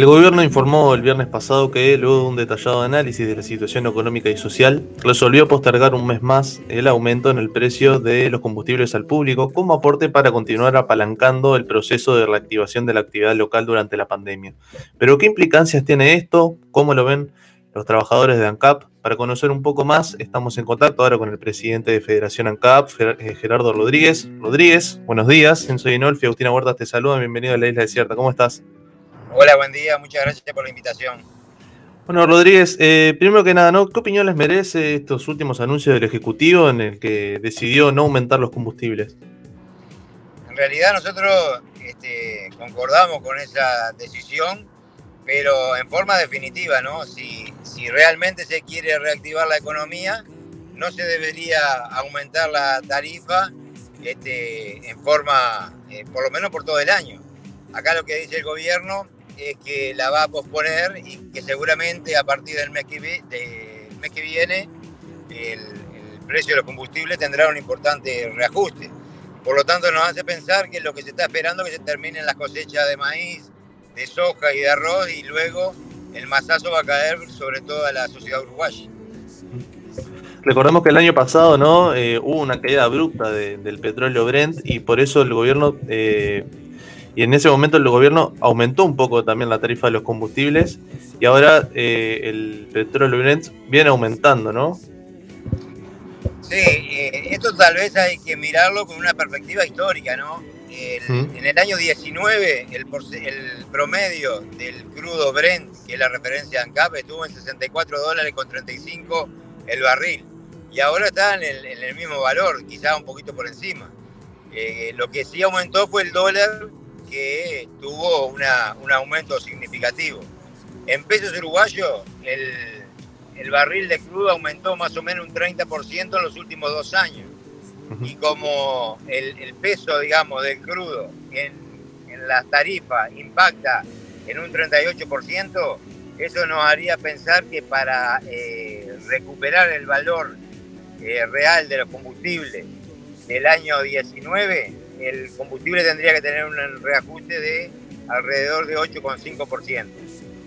El gobierno informó el viernes pasado que, luego de un detallado análisis de la situación económica y social, resolvió postergar un mes más el aumento en el precio de los combustibles al público como aporte para continuar apalancando el proceso de reactivación de la actividad local durante la pandemia. Pero, ¿qué implicancias tiene esto? ¿Cómo lo ven los trabajadores de ANCAP? Para conocer un poco más, estamos en contacto ahora con el presidente de Federación ANCAP, eh, Gerardo Rodríguez. Rodríguez, buenos días. Enzo Dinolfi, Agustina Huertas te saluda. Bienvenido a la Isla Desierta. ¿Cómo estás? Hola, buen día, muchas gracias por la invitación. Bueno, Rodríguez, eh, primero que nada, ¿no? ¿qué opinión les merece estos últimos anuncios del Ejecutivo en el que decidió no aumentar los combustibles? En realidad nosotros este, concordamos con esa decisión, pero en forma definitiva, ¿no? Si, si realmente se quiere reactivar la economía, no se debería aumentar la tarifa este, en forma, eh, por lo menos por todo el año. Acá lo que dice el gobierno es que la va a posponer y que seguramente a partir del mes que, viene el, precio de los combustibles tendrá un importante reajuste. Por lo tanto, nos hace pensar que lo que se está esperando es que se terminen las cosechas de maíz, de soja y de arroz y luego el masazo va a caer sobre toda la sociedad uruguaya. Recordemos que el año pasado no eh, hubo una caída abrupta del petróleo Brent y por eso el gobierno eh, y en ese momento el gobierno aumentó un poco también la tarifa de los combustibles y ahora eh, el petróleo Brent viene aumentando, ¿no? Sí, eh, esto tal vez hay que mirarlo con una perspectiva histórica, ¿no? En el año 19 el, el, promedio del crudo Brent, que es la referencia de ANCAP, estuvo en 64 dólares con 35 el barril. Y ahora está en el, en el mismo valor, quizá un poquito por encima. Eh, lo que sí aumentó fue el dólar que tuvo una, un aumento significativo. En pesos uruguayos, el, el, barril de crudo aumentó más o menos un 30% en los últimos dos años. Y como el, el peso, digamos, del crudo en, en las tarifas impacta en un 38%, eso nos haría pensar que para eh, recuperar el valor eh, real de los combustibles del año 19, el combustible tendría que tener un reajuste de alrededor de 8,5%.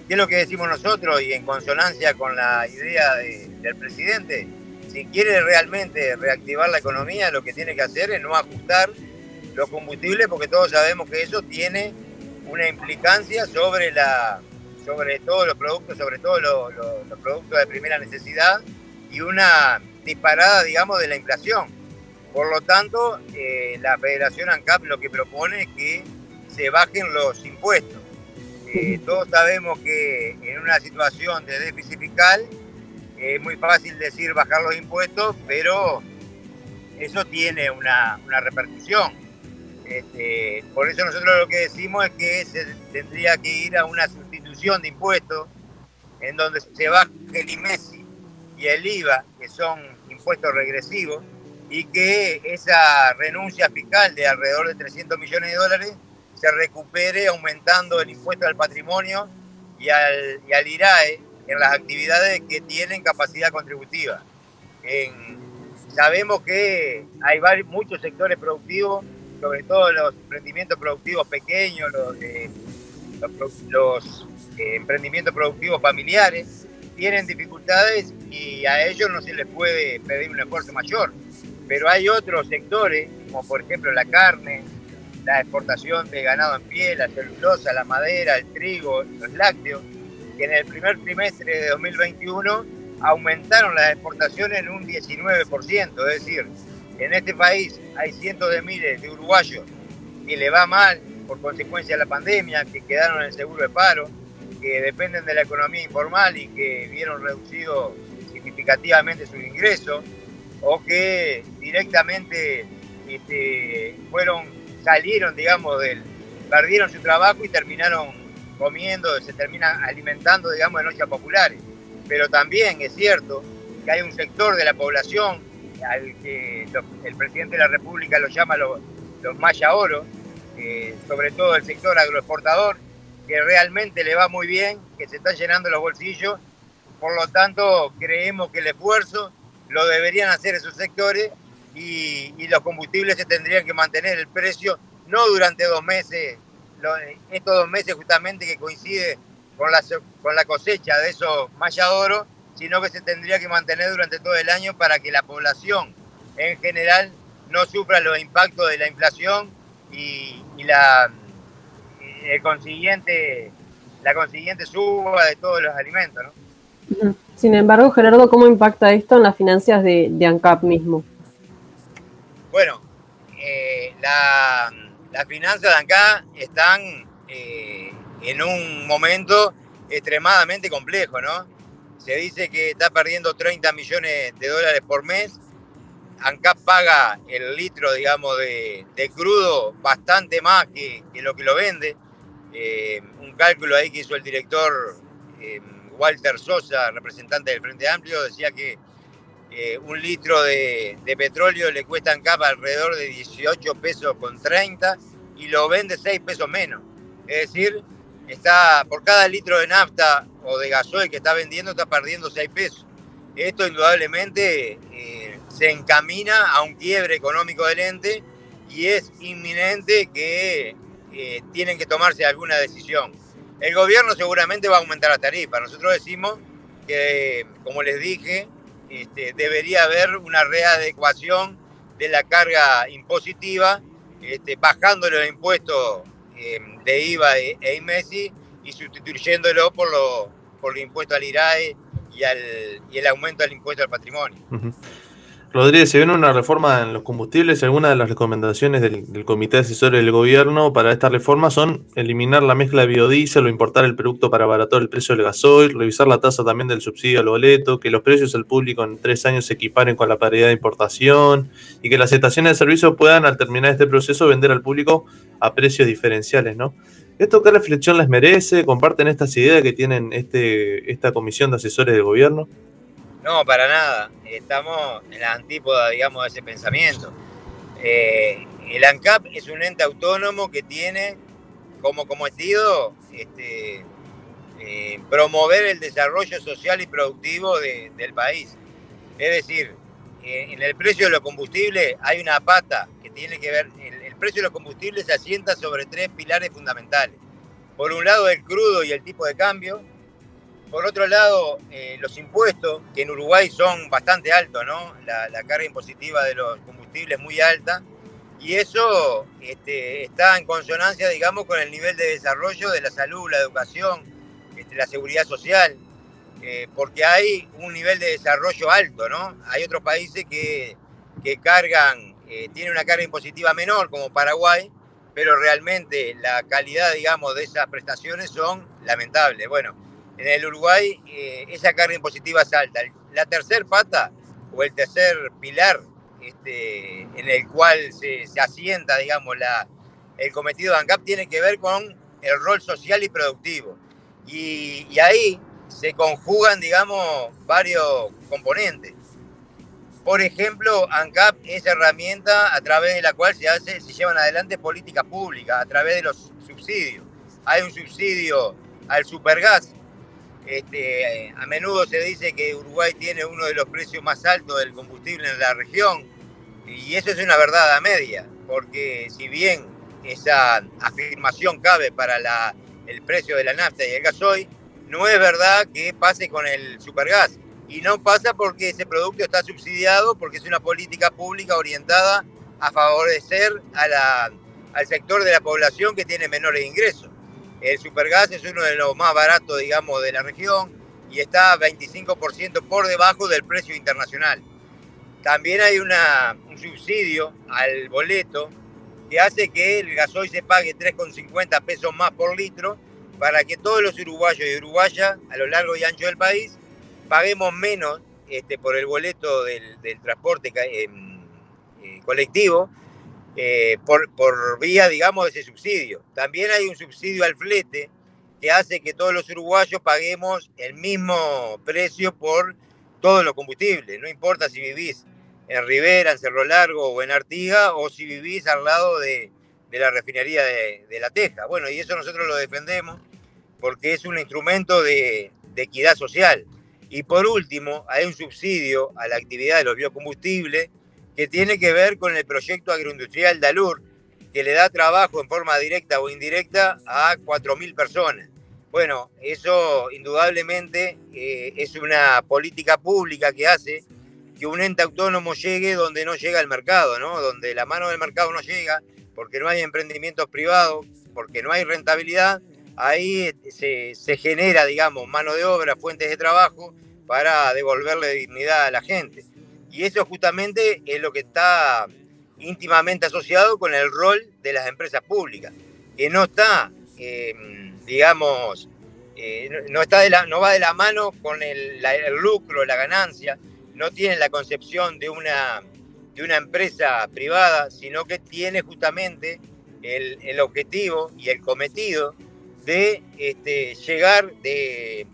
¿Qué es lo que decimos nosotros y en consonancia con la idea del presidente? Si quiere realmente reactivar la economía, lo que tiene que hacer es no ajustar los combustibles porque todos sabemos que eso tiene una implicancia sobre, la, sobre todos los productos, sobre todo los productos de primera necesidad y una disparada, digamos, de la inflación por lo tanto, eh, la Federación ANCAP lo que propone es que se bajen los impuestos. Eh, todos sabemos que en una situación de déficit fiscal es muy fácil decir bajar los impuestos, pero eso tiene una, repercusión. Este, por eso nosotros lo que decimos es que se tendría que ir a una sustitución de impuestos en donde se baje el IMESI y el IVA, que son impuestos regresivos, y que esa renuncia fiscal de alrededor de 300 millones de dólares se recupere aumentando el impuesto al patrimonio y al, y al IRAE en las actividades que tienen capacidad contributiva. sabemos que hay varios, muchos sectores productivos, sobre todo los emprendimientos productivos pequeños, los, los, eh, emprendimientos productivos familiares, tienen dificultades y a ellos no se les puede pedir un esfuerzo mayor pero hay otros sectores, como por ejemplo la carne, la exportación de ganado en piel, la celulosa, la madera, el trigo, los lácteos, que en el primer trimestre de 2021 aumentaron las exportaciones en un 19%, es decir, en este país hay cientos de miles de uruguayos que le va mal por consecuencia de la pandemia, que quedaron en el seguro de paro, que dependen de la economía informal y que vieron reducido significativamente sus ingresos, o que directamente este, fueron, salieron, digamos, perdieron su trabajo y terminaron comiendo, se terminan alimentando, digamos, de noches populares. Pero también es cierto que hay un sector de la población al que el presidente de la República lo llama los, los maya oro, eh, sobre todo el sector agroexportador, que realmente le va muy bien, que se están llenando los bolsillos. Por lo tanto, creemos que el esfuerzo lo deberían hacer esos sectores y, los combustibles se tendrían que mantener el precio, no durante dos meses, estos dos meses justamente que coincide con la, con la cosecha de esos oro, sino que se tendría que mantener durante todo el año para que la población en general no sufra los impactos de la inflación y, la, consiguiente, la consiguiente suba de todos los alimentos. Sin embargo, Gerardo, ¿cómo impacta esto en las finanzas de, ANCAP mismo? Bueno, eh, las finanzas de ANCAP están eh, en un momento extremadamente complejo, ¿no? Se dice que está perdiendo 30 millones de dólares por mes. ANCAP paga el litro, digamos, de, crudo bastante más que, lo que lo vende. Eh, un cálculo ahí que hizo el director Walter Sosa, representante del Frente Amplio, decía que eh, un litro de, petróleo le cuesta a ANCAP alrededor de 18 pesos con 30 y lo vende 6 pesos menos. Es decir, está por cada litro de nafta o de gasoil que está vendiendo está perdiendo 6 pesos. Esto indudablemente eh, se encamina a un quiebre económico del ente y es inminente que eh, tienen que tomarse alguna decisión. El gobierno seguramente va a aumentar la tarifa. Nosotros decimos que, como les dije, este, debería haber una readecuación de la carga impositiva, este, bajando los impuestos eh, de IVA e, e IMESI y sustituyéndolo por lo, por el impuesto al IRAE y el aumento del impuesto al patrimonio. Rodríguez, se viene una reforma en los combustibles. Algunas de las recomendaciones del, Comité Asesor del Gobierno para esta reforma son eliminar la mezcla de biodiesel o importar el producto para abaratar el precio del gasoil, revisar la tasa también del subsidio al boleto, que los precios al público en tres años se equiparen con la paridad de importación y que las estaciones de servicio puedan, al terminar este proceso, vender al público a precios diferenciales, ¿no? ¿Esto qué reflexión les merece? ¿Comparten estas ideas que tienen este, esta comisión de asesores del gobierno? No, para nada. Estamos en la antípoda, digamos, de ese pensamiento. Eh, el ANCAP es un ente autónomo que tiene como cometido este, eh, promover el desarrollo social y productivo del país. Es decir, eh, en el precio de los combustibles hay una pata que tiene que ver, el, el precio de los combustibles se asienta sobre tres pilares fundamentales. Por un lado el crudo y el tipo de cambio, por otro lado, eh, los impuestos, que en Uruguay son bastante altos, ¿no? La, carga impositiva de los combustibles es muy alta. Y eso este, está en consonancia, digamos, con el nivel de desarrollo de la salud, la educación, este, la seguridad social, eh, porque hay un nivel de desarrollo alto, ¿no? Hay otros países que, que cargan, eh, tienen una carga impositiva menor, como Paraguay, pero realmente la calidad, digamos, de esas prestaciones son lamentables. Bueno, en el Uruguay eh, esa carga impositiva es alta. La tercer pata o el tercer pilar este, en el cual se, asienta, digamos, la, el cometido de ANCAP tiene que ver con el rol social y productivo. Y, y ahí se conjugan, digamos, varios componentes. Por ejemplo, ANCAP es herramienta a través de la cual se, hace, se llevan adelante políticas públicas, a través de los subsidios. Hay un subsidio al supergas este, a menudo se dice que Uruguay tiene uno de los precios más altos del combustible en la región y eso es una verdad a media, porque si bien esa afirmación cabe para el precio de la nafta y el gasoil, no es verdad que pase con el supergas. Y no pasa porque ese producto está subsidiado, porque es una política pública orientada a favorecer al sector de la población que tiene menores ingresos. El supergas es uno de los más baratos, digamos, de la región y está 25% por debajo del precio internacional. También hay un subsidio al boleto que hace que el gasoil se pague 3,50 pesos más por litro para que todos los uruguayos y uruguayas a lo largo y ancho del país paguemos menos este, por el boleto del, transporte eh, colectivo eh, por, por vía, digamos, de ese subsidio. También hay un subsidio al flete que hace que todos los uruguayos paguemos el mismo precio por todos los combustibles. No importa si vivís en Rivera, en Cerro Largo o en Artiga, o si vivís al lado de, la refinería de, La Teja. Bueno, y eso nosotros lo defendemos porque es un instrumento de, de equidad social. Y por último, hay un subsidio a la actividad de los biocombustibles que tiene que ver con el proyecto agroindustrial Dalur, que le da trabajo en forma directa o indirecta a 4.000 personas. Bueno, eso indudablemente eh, es una política pública que hace que un ente autónomo llegue donde no llega el mercado, ¿no? Donde la mano del mercado no llega, porque no hay emprendimientos privados, porque no hay rentabilidad, ahí se, se genera, digamos, mano de obra, fuentes de trabajo para devolverle dignidad a la gente. Y eso justamente es lo que está íntimamente asociado con el rol de las empresas públicas, que no está, em, digamos, eh, no, está de la, no va de la mano con el, lucro, la ganancia, no tiene la concepción de una, de una empresa privada, sino que tiene justamente el, el objetivo y el cometido de este, llegar, de,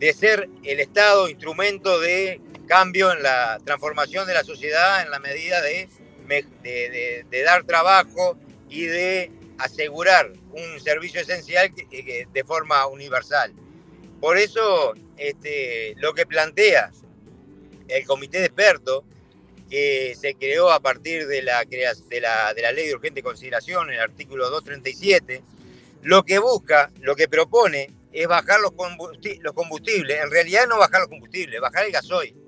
de ser el Estado instrumento de cambio en la transformación de la sociedad en la medida de dar trabajo y de asegurar un servicio esencial de forma universal. Por eso, este, lo que plantea el comité de expertos, que se creó a partir de la, de la, de la ley de urgente consideración, el artículo 237, lo que busca, lo que propone es bajar los combustibles, en realidad no bajar los combustibles, bajar el gasoil,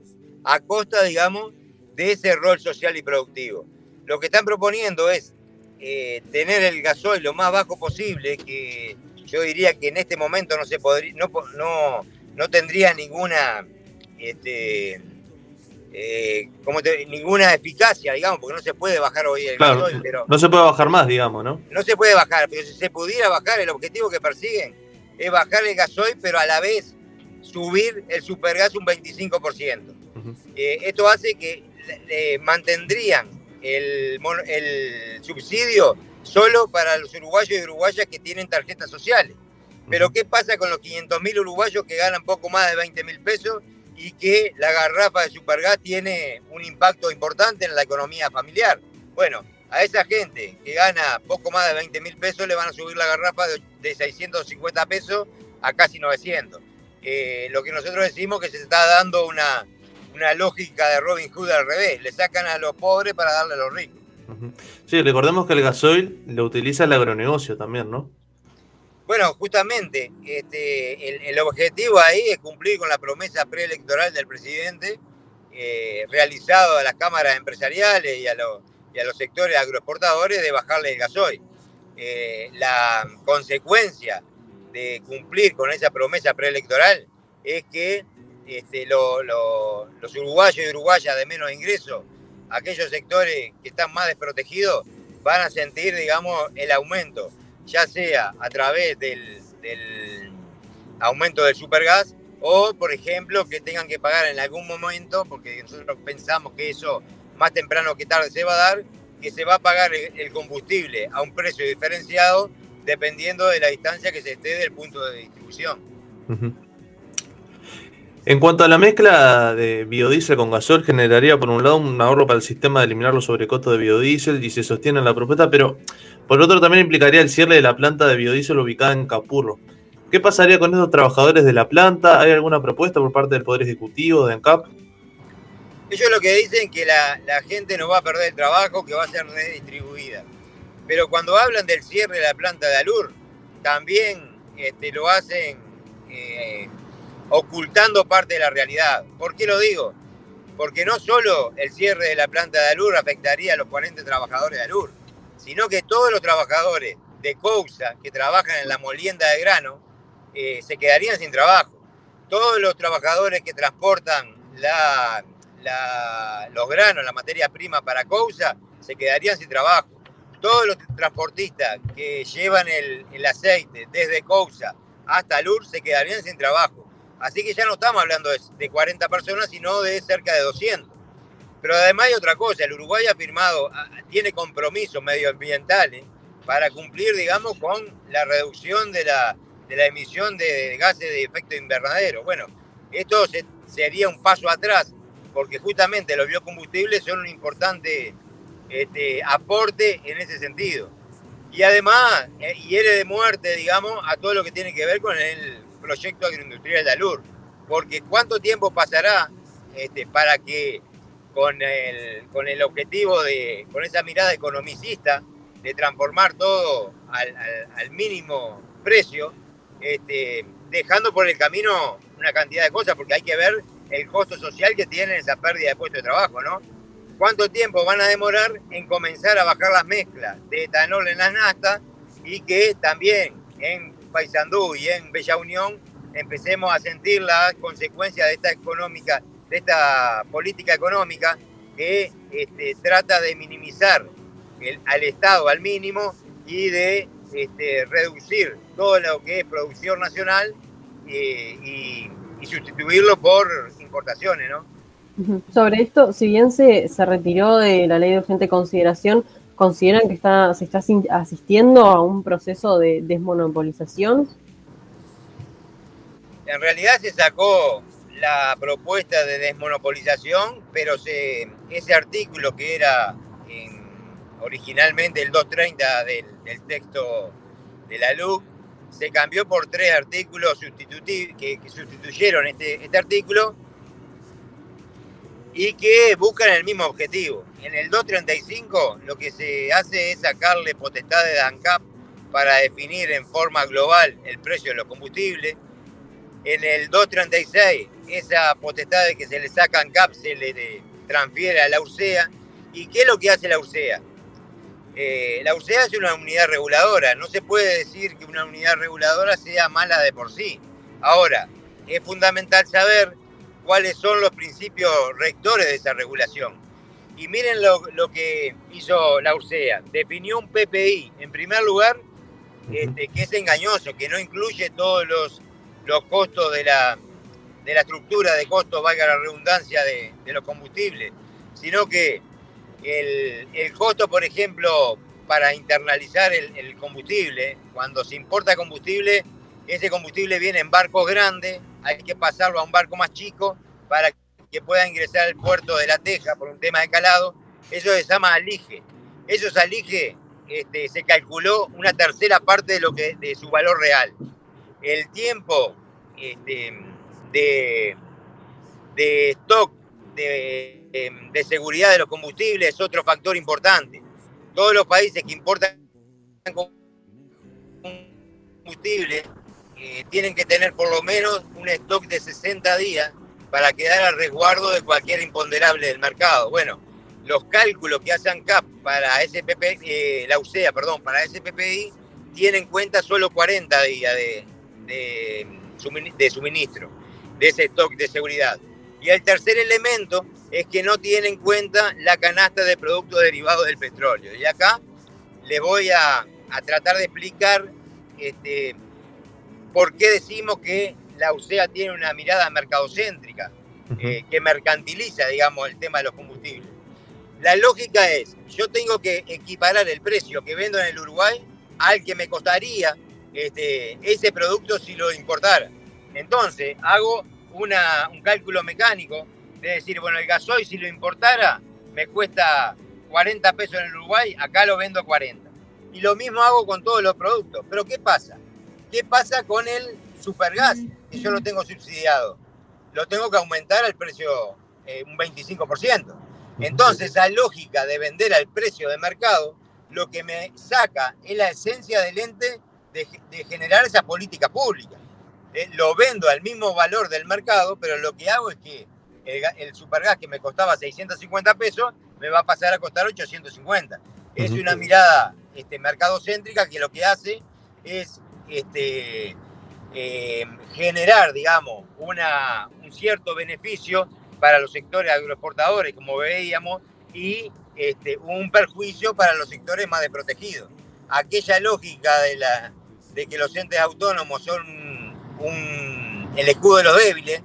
a costa, digamos, de ese rol social y productivo. Lo que están proponiendo es eh, tener el gasoil lo más bajo posible, que yo diría que en este momento no se podría, no, no, no tendría ninguna, este, eh, como ninguna eficacia, digamos, porque no se puede bajar hoy el gasoil, pero no se puede bajar más, digamos, ¿no? No se puede bajar, pero si se pudiera bajar, el objetivo que persiguen es bajar el gasoil, pero a la vez subir el supergas un 25%. Eh, esto hace que mantendrían el, el subsidio solo para los uruguayos y uruguayas que tienen tarjetas sociales. Pero ¿qué pasa con los 500.000 uruguayos que ganan poco más de 20 mil pesos y que la garrafa de Supergas tiene un impacto importante en la economía familiar? Bueno, a esa gente que gana poco más de 20 mil pesos le van a subir la garrafa de, 650 pesos a casi 900. Eh, lo que nosotros decimos que se está dando una, una lógica de Robin Hood al revés. Le sacan a los pobres para darle a los ricos. Sí, recordemos que el gasoil lo utiliza el agronegocio también, ¿no? Bueno, justamente, este, el, objetivo ahí es cumplir con la promesa preelectoral del presidente, eh, realizado a las cámaras empresariales y a, los sectores agroexportadores de bajarle el gasoil. Eh, la consecuencia de cumplir con esa promesa preelectoral es que este, los uruguayos y uruguayas de menos ingresos, aquellos sectores que están más desprotegidos, van a sentir, digamos, el aumento, ya sea a través del, aumento del supergas o, por ejemplo, que tengan que pagar en algún momento, porque nosotros pensamos que eso más temprano que tarde se va a dar, que se va a pagar el combustible a un precio diferenciado dependiendo de la distancia que se esté del punto de distribución. En cuanto a la mezcla de biodiesel con gasol, generaría por un lado un ahorro para el sistema de eliminar los sobrecostos de biodiesel y se sostiene en la propuesta, pero por otro también implicaría el cierre de la planta de biodiesel ubicada en Capurro. ¿Qué pasaría con esos trabajadores de la planta? ¿Hay alguna propuesta por parte del Poder Ejecutivo, de ANCAP? Ellos lo que dicen que la, gente no va a perder el trabajo, que va a ser redistribuida. Pero cuando hablan del cierre de la planta de Alur, también este, lo hacen... Eh, ocultando parte de la realidad. ¿Por qué lo digo? Porque no solo el cierre de la planta de Alur afectaría a los 40 trabajadores de Alur, sino que todos los trabajadores de Cousa que trabajan en la molienda de grano eh, se quedarían sin trabajo. Todos los trabajadores que transportan la, los granos, la materia prima para Cousa, se quedarían sin trabajo. Todos los transportistas que llevan el, aceite desde Cousa hasta Alur se quedarían sin trabajo. Así que ya no estamos hablando de, 40 personas, sino de cerca de 200. Pero además hay otra cosa, el Uruguay ha firmado, tiene compromisos medioambientales para cumplir, digamos, con la reducción de la, de emisión de gases de efecto invernadero. Bueno, esto sería un paso atrás, porque justamente los biocombustibles son un importante este, aporte en ese sentido. Y además eh, hiere de muerte, digamos, a todo lo que tiene que ver con el proyecto agroindustrial de Alur. Porque cuánto tiempo pasará este, para que con el, con el objetivo de, con esa mirada economicista, de transformar todo al, mínimo precio, este, dejando por el camino una cantidad de cosas, porque hay que ver el costo social que tiene esa pérdida de puesto de trabajo, ¿no? ¿Cuánto tiempo van a demorar en comenzar a bajar las mezclas de etanol en las nastas y que también en Paysandú y en Bella Unión empecemos a sentir las consecuencias de esta económica, de esta política económica que este, trata de minimizar al Estado al mínimo y de este, reducir todo lo que es producción nacional eh, y, sustituirlo por importaciones, ¿no? Sobre esto, si bien se, se retiró de la ley de urgente consideración, ¿consideran que está, se está asistiendo a un proceso de desmonopolización? En realidad se sacó la propuesta de desmonopolización, pero se, ese artículo que era originalmente el 230 del, texto de la LUC, se cambió por tres artículos que, que, sustituyeron este, este artículo y que buscan el mismo objetivo. En el 235 lo que se hace es sacarle potestad de ANCAP para definir en forma global el precio de los combustibles. En el 236 esa potestad de que se le saca ANCAP se le transfiere a la URSEA. ¿Y qué es lo que hace la URSEA? Eh, la URSEA es una unidad reguladora, no se puede decir que una unidad reguladora sea mala de por sí. Ahora, es fundamental saber cuáles son los principios rectores de esa regulación. Y miren lo, que hizo la URSEA. Definió un PPI, en primer lugar, este, que es engañoso, que no incluye todos los, los costos de la, de la estructura de costos, valga la redundancia, de, de los combustibles, sino que el, costo, por ejemplo, para internalizar el, combustible, cuando se importa combustible, ese combustible viene en barcos grandes, hay que pasarlo a un barco más chico para que pueda ingresar al puerto de La Teja por un tema de calado. Eso se llama alige. Esos alige este, se calculó una tercera parte de, lo que, de su valor real. El tiempo este, de, de stock de Em, de seguridad de los combustibles es otro factor importante. Todos los países que importan combustible eh, tienen que tener por lo menos un stock de 60 días para quedar al resguardo de cualquier imponderable del mercado. Bueno, los cálculos que hacen CAP para SPP, eh, la UCEA, perdón, para SPPI, tienen en cuenta solo 40 días de, de suministro de ese stock de seguridad. Y el tercer elemento es que no tiene en cuenta la canasta de productos derivados del petróleo. Y acá les voy a, tratar de explicar este, por qué decimos que la UCEA tiene una mirada mercadocéntrica, eh, que mercantiliza, digamos, el tema de los combustibles. La lógica es, yo tengo que equiparar el precio que vendo en el Uruguay al que me costaría este, ese producto si lo importara. Entonces, hago un cálculo mecánico de decir, bueno, el gasoil si lo importara me cuesta 40 pesos en el Uruguay, acá lo vendo a 40. Y lo mismo hago con todos los productos. Pero ¿qué pasa? ¿Qué pasa con el supergas? Yo lo tengo subsidiado. Lo tengo que aumentar al precio eh, un 25%. Entonces, la lógica de vender al precio de mercado, lo que me saca es la esencia del ente de, de generar esa política pública. Eh, lo vendo al mismo valor del mercado, pero lo que hago es que el, supergas que me costaba 650 pesos me va a pasar a costar 850. Es una mirada este, mercadocéntrica que lo que hace es este, eh, generar, digamos, una, un cierto beneficio para los sectores agroexportadores, como veíamos, y este, un perjuicio para los sectores más desprotegidos. Aquella lógica de, la, de que los entes autónomos son el escudo de los débiles,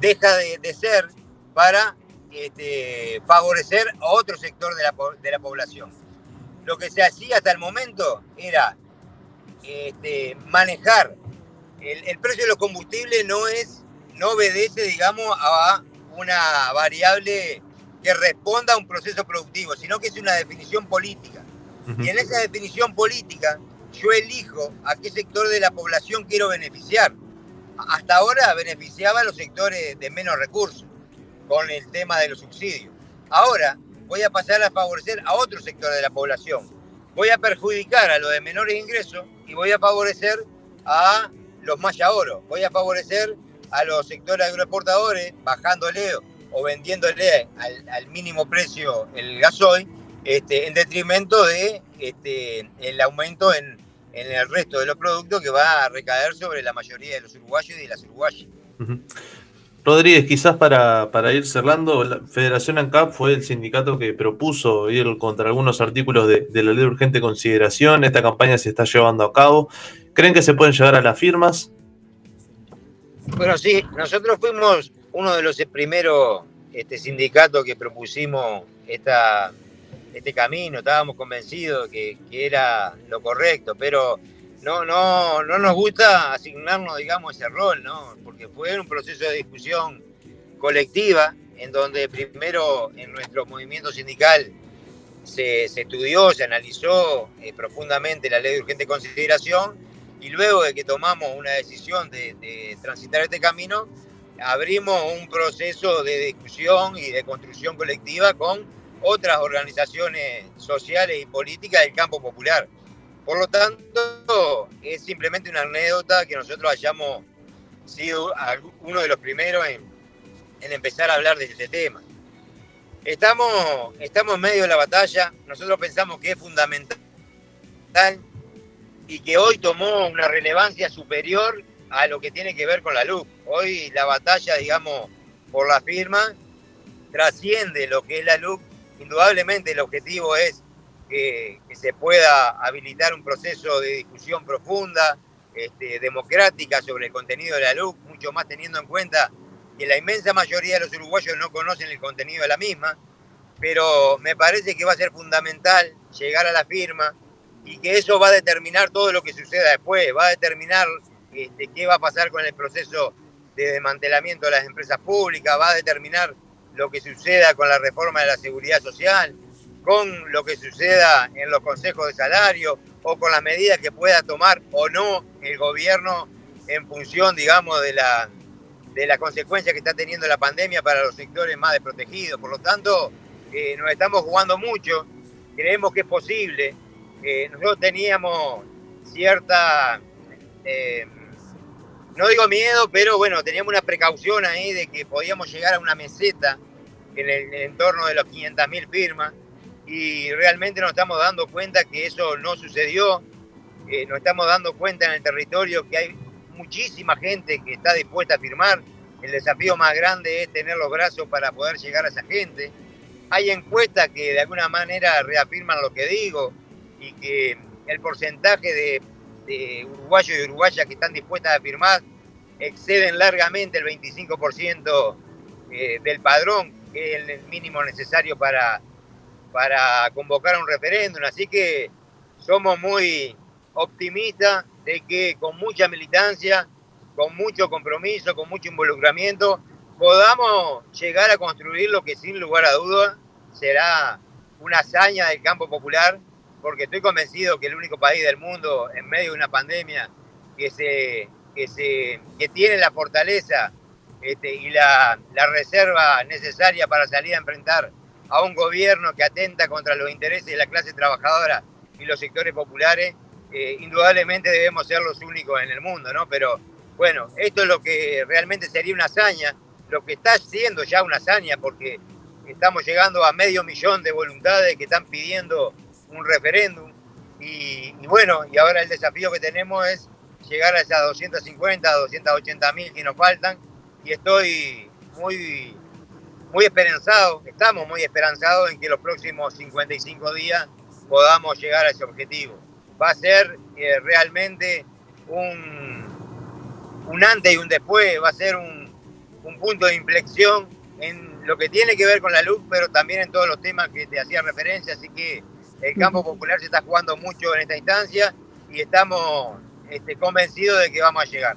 deja de, ser para este, favorecer a otro sector de la, de la, población. Lo que se hacía hasta el momento era este, manejar el, precio de los combustibles no es no obedece digamos a una variable que responda a un proceso productivo sino que es una definición política y en esa definición política yo elijo a qué sector de la población quiero beneficiar hasta ahora beneficiaba a los sectores de menos recursos con el tema de los subsidios. Ahora voy a pasar a favorecer a otro sector de la población. Voy a perjudicar a los de menores ingresos y voy a favorecer a los maya oro. Voy a favorecer a los sectores agroexportadores bajándole o vendiéndole al, mínimo precio el gasoil este, en detrimento de este, el aumento en, el resto de los productos que va a recaer sobre la mayoría de los uruguayos y de las uruguayas. Rodríguez, quizás para, ir cerrando, la Federación ANCAP fue el sindicato que propuso ir contra algunos artículos de, la ley de urgente consideración. Esta campaña se está llevando a cabo. ¿Creen que se pueden llegar a las firmas? Bueno, sí, nosotros fuimos uno de los primeros este, sindicatos que propusimos esta, este camino. Estábamos convencidos que, que era lo correcto, pero no, no, no nos gusta asignarnos, digamos, ese rol, ¿no? Porque fue un proceso de discusión colectiva en donde primero en nuestro movimiento sindical se, estudió, se analizó eh, profundamente la ley de urgente consideración y luego de que tomamos una decisión de, transitar este camino, abrimos un proceso de discusión y de construcción colectiva con otras organizaciones sociales y políticas del campo popular. Por lo tanto, es simplemente una anécdota que nosotros hayamos sido uno de los primeros en, empezar a hablar de este tema. Estamos, estamos en medio de la batalla, nosotros pensamos que es fundamental y que hoy tomó una relevancia superior a lo que tiene que ver con la luz. Hoy la batalla, digamos, por la firma trasciende lo que es la luz. Indudablemente el objetivo es que, se pueda habilitar un proceso de discusión profunda, este, democrática sobre el contenido de la luz, mucho más teniendo en cuenta que la inmensa mayoría de los uruguayos no conocen el contenido de la misma, pero me parece que va a ser fundamental llegar a la firma y que eso va a determinar todo lo que suceda después, va a determinar este, qué va a pasar con el proceso de desmantelamiento de las empresas públicas, va a determinar lo que suceda con la reforma de la seguridad social, con lo que suceda en los consejos de salario o con las medidas que pueda tomar o no el gobierno en función, digamos, de la, de la consecuencia que está teniendo la pandemia para los sectores más desprotegidos. Por lo tanto, eh, nos estamos jugando mucho, creemos que es posible. Nosotros teníamos cierta, eh, no digo miedo, pero bueno, teníamos una precaución ahí de que podíamos llegar a una meseta en el, entorno de los 500.000 firmas y realmente nos estamos dando cuenta que eso no sucedió. Eh, nos estamos dando cuenta en el territorio que hay muchísima gente que está dispuesta a firmar. El desafío más grande es tener los brazos para poder llegar a esa gente. Hay encuestas que de alguna manera reafirman lo que digo y que el porcentaje de, de uruguayos y uruguayas que están dispuestas a firmar exceden largamente el 25% eh, del padrón, que es el mínimo necesario para para convocar un referéndum. Así que somos muy optimistas de que con mucha militancia, con mucho compromiso, con mucho involucramiento, podamos llegar a construir lo que sin lugar a duda será una hazaña del campo popular, porque estoy convencido que el único país del mundo en medio de una pandemia que, se, que, se, que tiene la fortaleza este, y la, la reserva necesaria para salir a enfrentar a un gobierno que atenta contra los intereses de la clase trabajadora y los sectores populares, eh, indudablemente debemos ser los únicos en el mundo, ¿no? Pero bueno, esto es lo que realmente sería una hazaña, lo que está siendo ya una hazaña, porque estamos llegando a medio millón de voluntades que están pidiendo un referéndum. Y, y bueno, y ahora el desafío que tenemos es llegar a esas 250, 280 mil que nos faltan. Y estoy muy muy esperanzado, estamos muy esperanzados en que los próximos 55 días podamos llegar a ese objetivo. Va a ser eh, realmente un, un antes y un después, va a ser un, punto de inflexión en lo que tiene que ver con la luz, pero también en todos los temas que te hacía referencia, así que el campo popular se está jugando mucho en esta instancia y estamos este, convencidos de que vamos a llegar.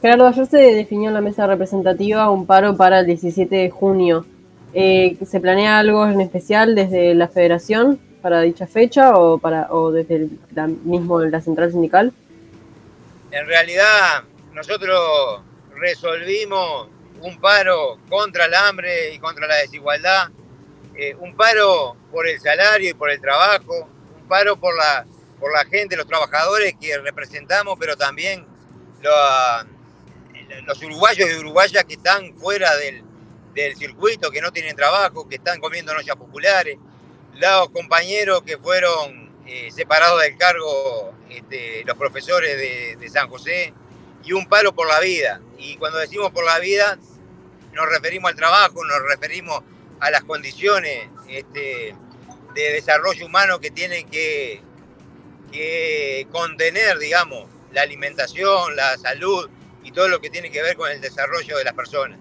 Gerardo, ayer se definió en la mesa representativa un paro para el 17 de junio. Eh, ¿Se planea algo en especial desde la federación para dicha fecha o, para, o desde el, la, mismo la central sindical? En realidad, nosotros resolvimos un paro contra el hambre y contra la desigualdad, eh, un paro por el salario y por el trabajo, un paro por la, por la gente, los trabajadores que representamos, pero también los uruguayos y uruguayas que están fuera del, del circuito, que no tienen trabajo, que están comiendo noches populares, los compañeros que fueron eh, separados del cargo, este, los profesores de, San José, y un paro por la vida. Y cuando decimos por la vida, nos referimos al trabajo, nos referimos a las condiciones este, de desarrollo humano que tienen que, contener, digamos, la alimentación, la salud y todo lo que tiene que ver con el desarrollo de las personas.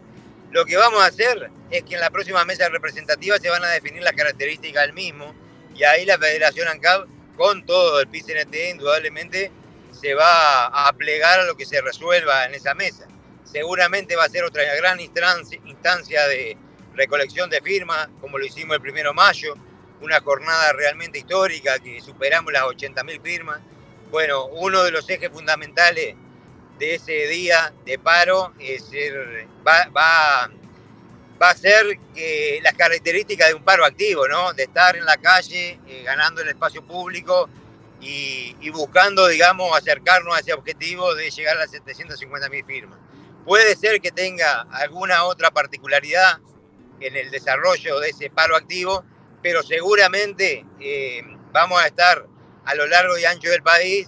Lo que vamos a hacer es que en la próxima mesa representativa se van a definir las características del mismo y ahí la Federación ANCAP, con todo el PCNT, indudablemente se va a plegar a lo que se resuelva en esa mesa. Seguramente va a ser otra gran instancia de recolección de firmas, como lo hicimos el primero de mayo, una jornada realmente histórica que superamos las 80.000 firmas. Bueno, uno de los ejes fundamentales de ese día de paro es va, va, va, a ser que las características de un paro activo, ¿no? De estar en la calle, eh, ganando el espacio público y, y, buscando, digamos, acercarnos a ese objetivo de llegar a las 750 mil firmas. Puede ser que tenga alguna otra particularidad en el desarrollo de ese paro activo, pero seguramente eh, vamos a estar a lo largo y ancho del país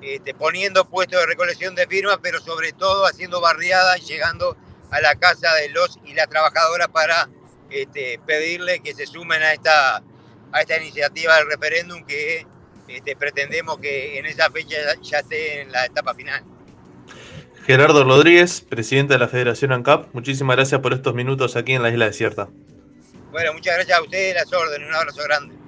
este, poniendo puestos de recolección de firmas, pero sobre todo haciendo barriadas y llegando a la casa de los y las trabajadoras para este, pedirle que se sumen a esta, a esta iniciativa del referéndum que este, pretendemos que en esa fecha ya esté en la etapa final. Gerardo Rodríguez, presidente de la Federación ANCAP, muchísimas gracias por estos minutos aquí en la Isla Desierta. Bueno, muchas gracias a ustedes, las órdenes, un abrazo grande.